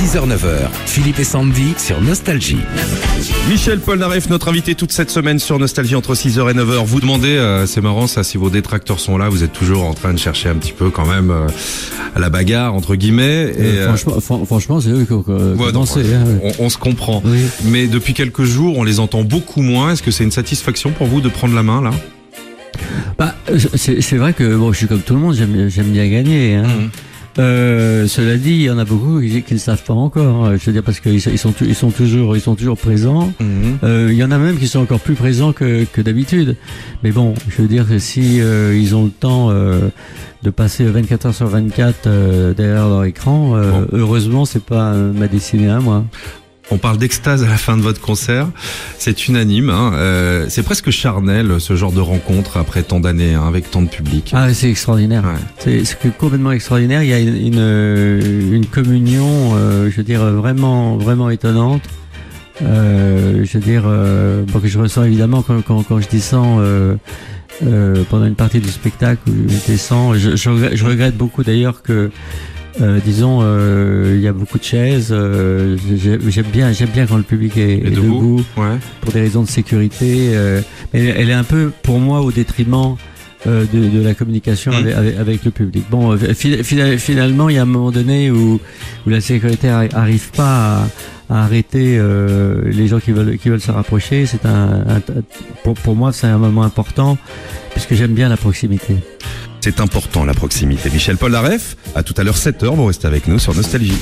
6h-9h, Philippe et Sandy sur Nostalgie. Michel Polnareff, notre invité toute cette semaine sur Nostalgie entre 6h et 9h. Vous demandez, euh, c'est marrant ça, si vos détracteurs sont là, vous êtes toujours en train de chercher un petit peu quand même euh, à la bagarre, entre guillemets. Et, Euh, euh, franchement, fran- franchement, c'est eux qui ont ouais, hein. on, on se comprend. Oui. Mais depuis quelques jours, on les entend beaucoup moins. Est-ce que c'est une satisfaction pour vous de prendre la main là? Bah, c'est vrai que bon, je suis comme tout le monde, j'aime j'aime bien gagner. Hein. Mhm. Euh, cela dit, il y en a beaucoup qui qui ne savent pas encore. hein. Je veux dire parce qu'ils sont, ils sont, tu- ils sont toujours, ils sont toujours présents. Mhm. Euh, Il y en a même qui sont encore plus présents que, que d'habitude. Mais bon, je veux dire que si euh, ils ont le temps euh, de passer 24 heures sur 24 euh, derrière leur écran, euh, Bon. heureusement, c'est pas euh, ma destinée à moi. On parle d'extase à la fin de votre concert. C'est unanime. Hein. Euh, c'est presque charnel ce genre de rencontre après tant d'années hein, avec tant de public. Ah, c'est extraordinaire. Ouais. C'est complètement extraordinaire. Il y a une, une, euh, une communion, euh, je veux dire, vraiment, vraiment étonnante. Euh, je veux dire, bon, que je ressens évidemment quand, quand, quand je descends euh, euh, pendant une partie du spectacle où je descends. Je, je, regrette, je regrette beaucoup d'ailleurs que, euh, disons, euh, il y a beaucoup de chaises. euh, j'ai- j'aime bien, j'aime bien quand le public est, debout. Ouais. pour des raisons de sécurité. euh, mais elle est un peu, pour moi, au détriment euh, de, de la communication Mm. avec, avec- avec le public. Bon, fi- fina- finalement, il y a un moment donné où, où la sécurité arri- arrive pas à, à arrêter euh, les gens qui veulent qui veulent se rapprocher. C'est un, un- pour, pour moi, c'est un moment important puisque j'aime bien la proximité. C'est important la proximité. Michel Polnareff, à tout à l'heure 7h, vous restez avec nous sur Nostalgie.